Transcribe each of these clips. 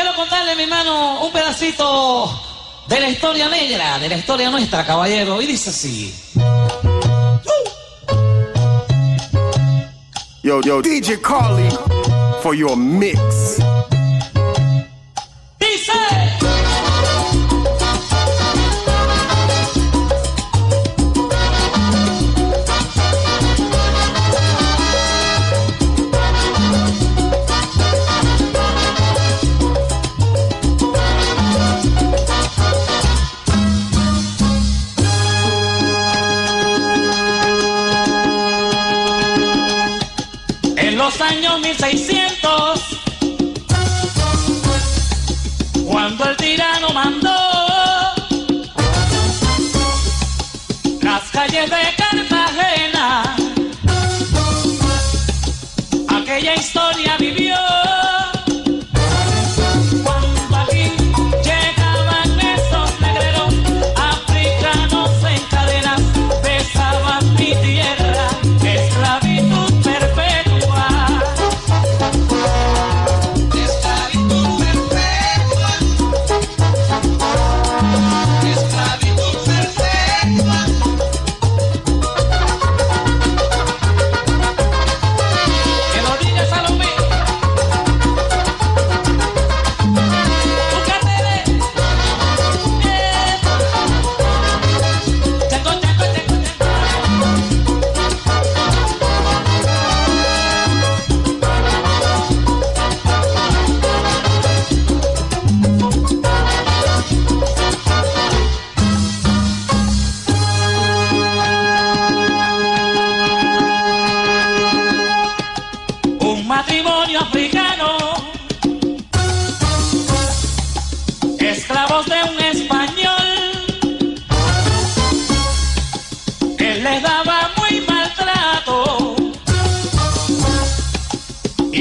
Quiero contarle, mi hermano, un pedacito de la historia negra, de la historia nuestra, caballero. Y dice así. Yo, yo, DJ Carly, for your mix. Los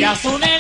やそね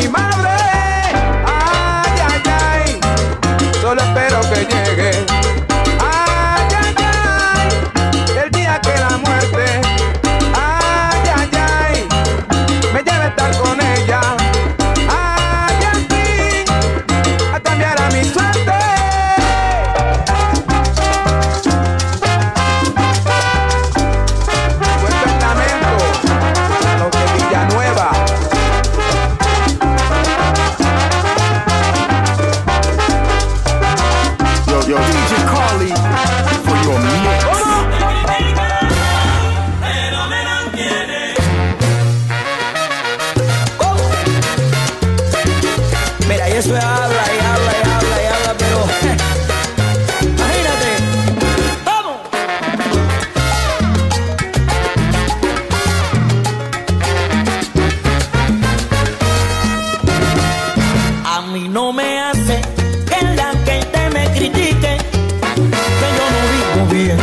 mi madre. mí no me hace que la gente me critique, que yo no vivo bien,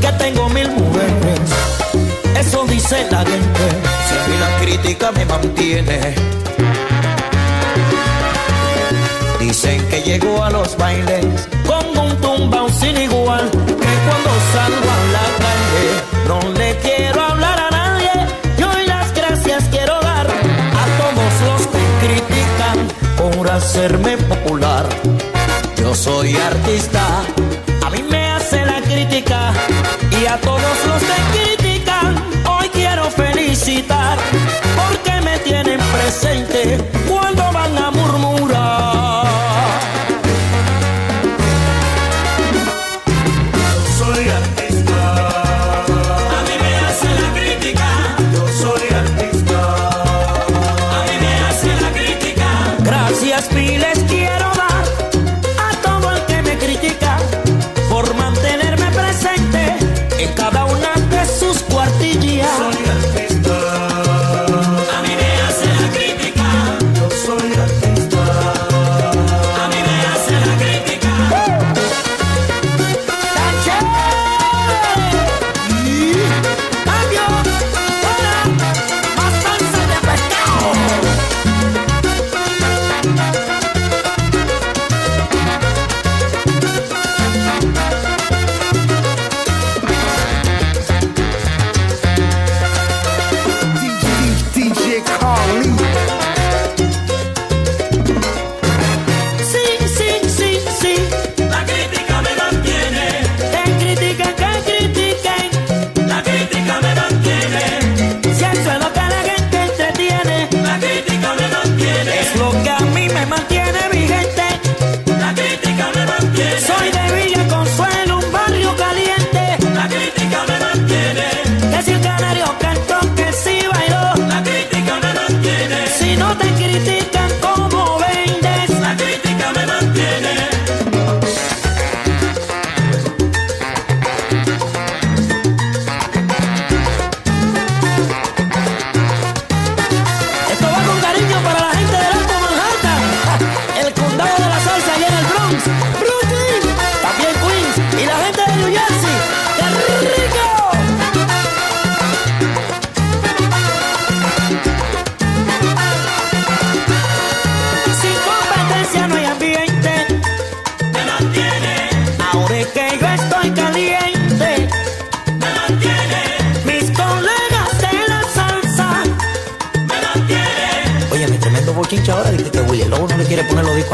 que tengo mil mujeres. Eso dice la gente. Si a mí la crítica me mantiene. Dicen que llego a los bailes con un tumbao sin igual, que cuando salgo hacerme popular. Yo soy artista, a mí me hace la crítica y a todos los que critican hoy quiero felicitar porque me tienen presente cuando van a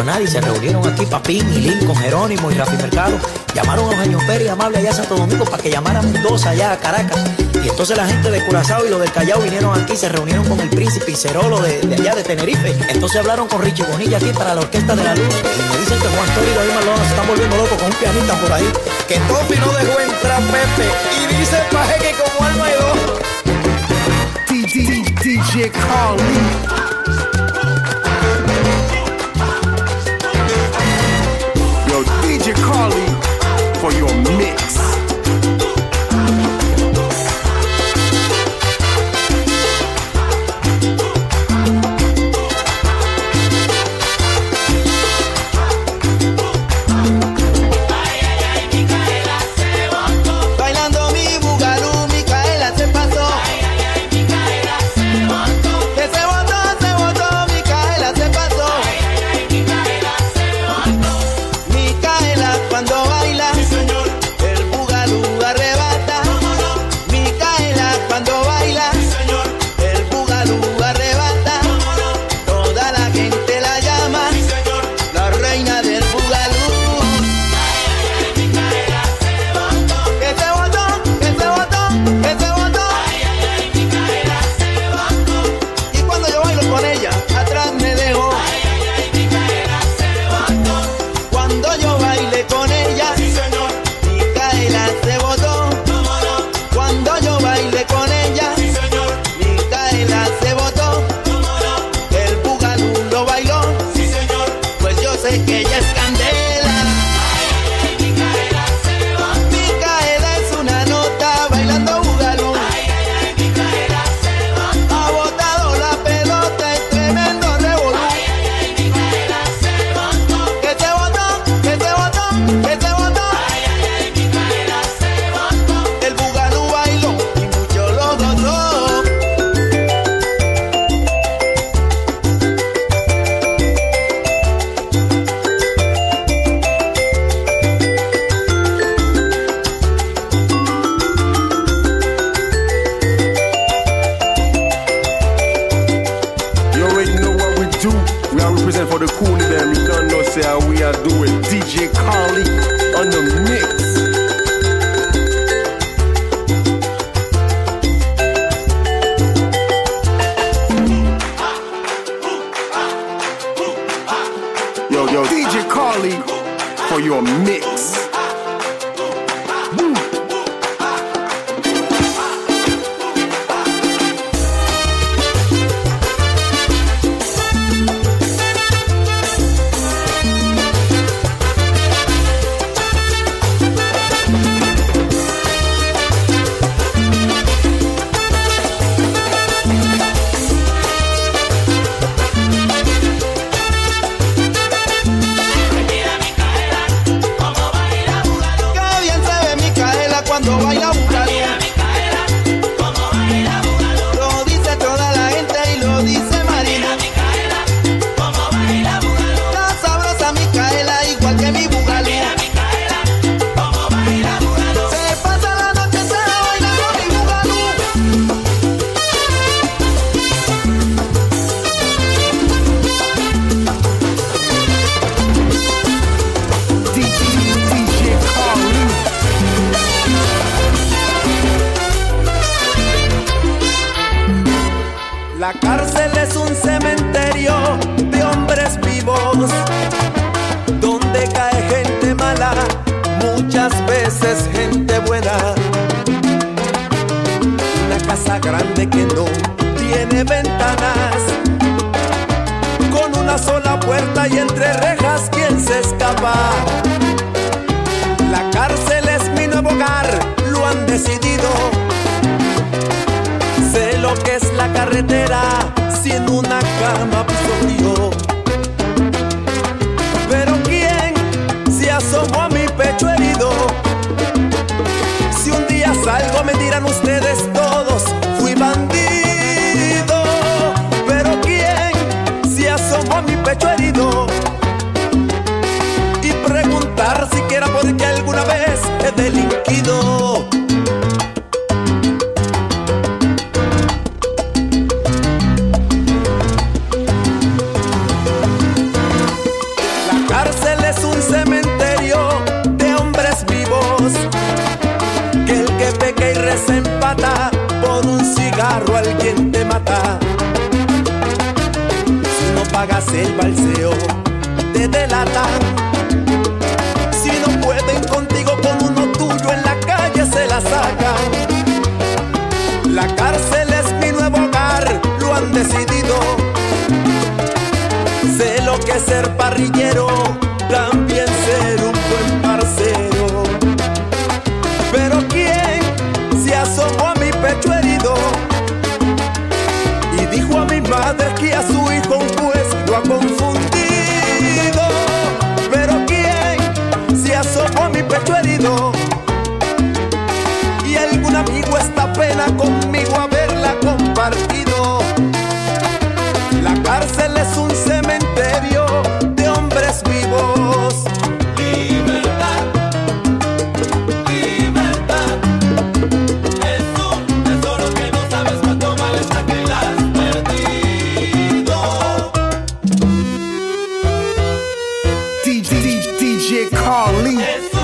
a nadie. Se reunieron aquí Papín y Lincoln, Jerónimo y Rafi Mercado. Llamaron a Eugenio Pérez y Amable allá a Santo Domingo para que llamaran dos allá a Caracas. Y entonces la gente de Curazao y los del Callao vinieron aquí, se reunieron con el príncipe y Cerolo de, allá de Tenerife. Entonces hablaron con Richie Bonilla aquí para la Orquesta de la Luz. Y me dicen que Juan Toro y David Malón se están volviendo locos con un pianista por ahí. Que Tofi no dejó entrar Pepe. Y dice Paje que como alma hay dos. DJ Carly. For your mix. puerta y entre rejas quien se escapa. La cárcel es mi nuevo hogar, lo han decidido. Sé lo que es la carretera, si en una cama pues, piso yo. Pero ¿quién se asomó a mi pecho herido? Si un día salgo me dirán ustedes todos pecho y preguntar siquiera por qué alguna vez he delinquido. balseo te delatan. Si no pueden contigo con uno tuyo en la calle se la sacan. La cárcel es mi nuevo hogar, lo han decidido. Sé lo que es ser parrillero, también ser un buen parcero. Pero quién se asomó a mi pecho herido y dijo a mi madre que a su confundido. Pero quién se asomó a mi pecho herido. Y algún amigo esta pena conmigo haberla compartido. La cárcel es un cementerio. Big Carly.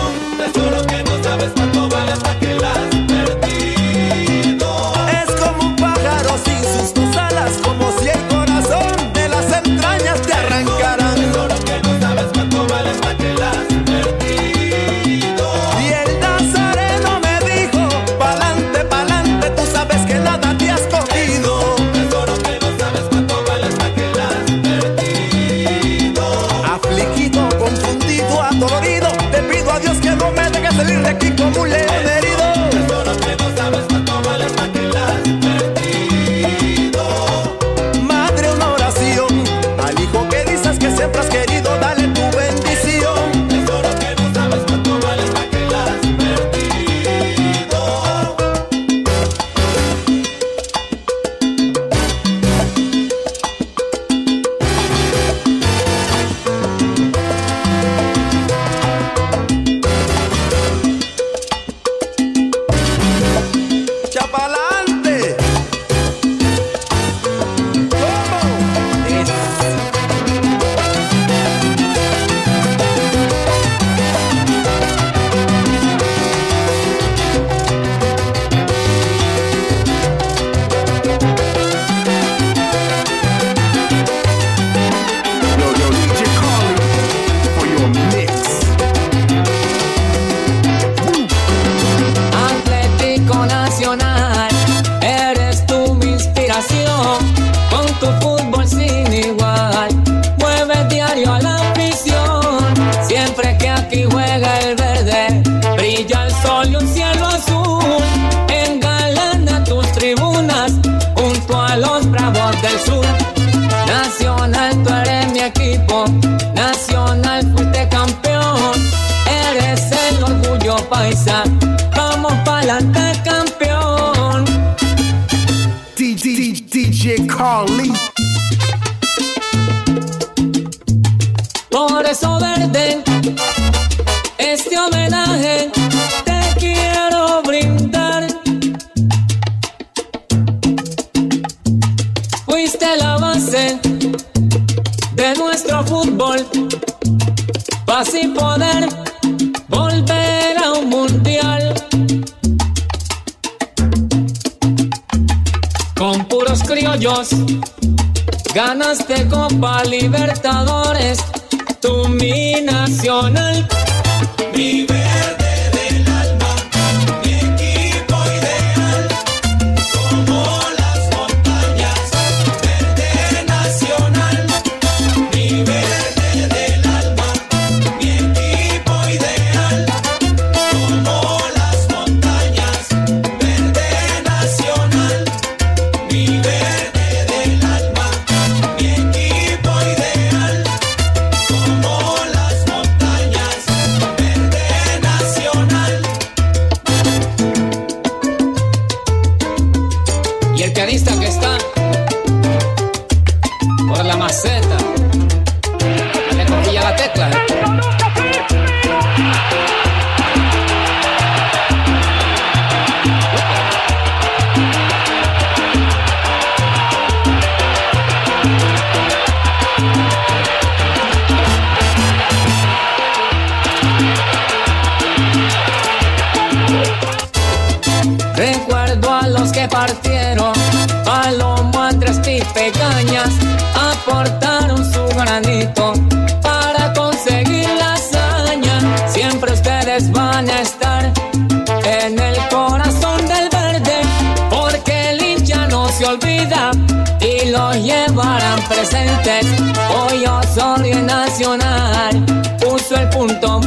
palante campeón. DJ, DJ Carly. Por eso verde, este homenaje te quiero brindar. Fuiste la base de nuestro fútbol, para así poder Ganaste Copa Libertadores, tú mi nacional. Mi se olvida y los llevarán presentes. Hoy Osorio Nacional puso el punto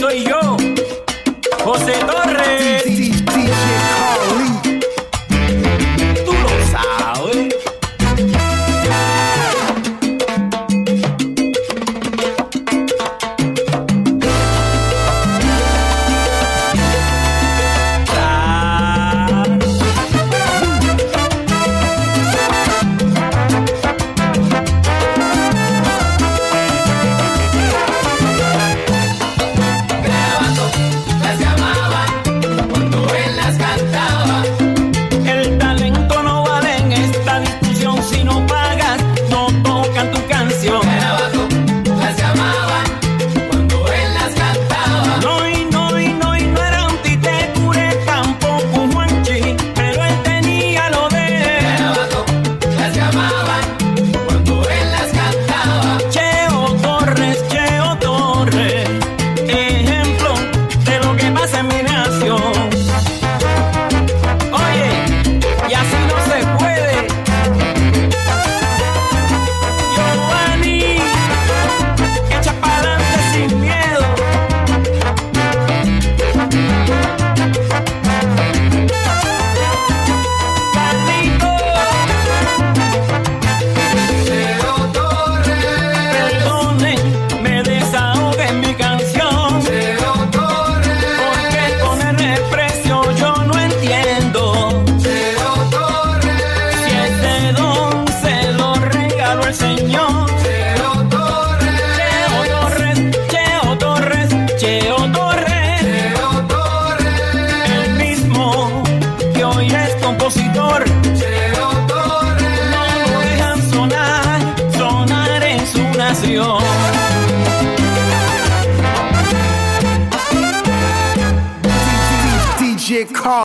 soy yo, José Torres.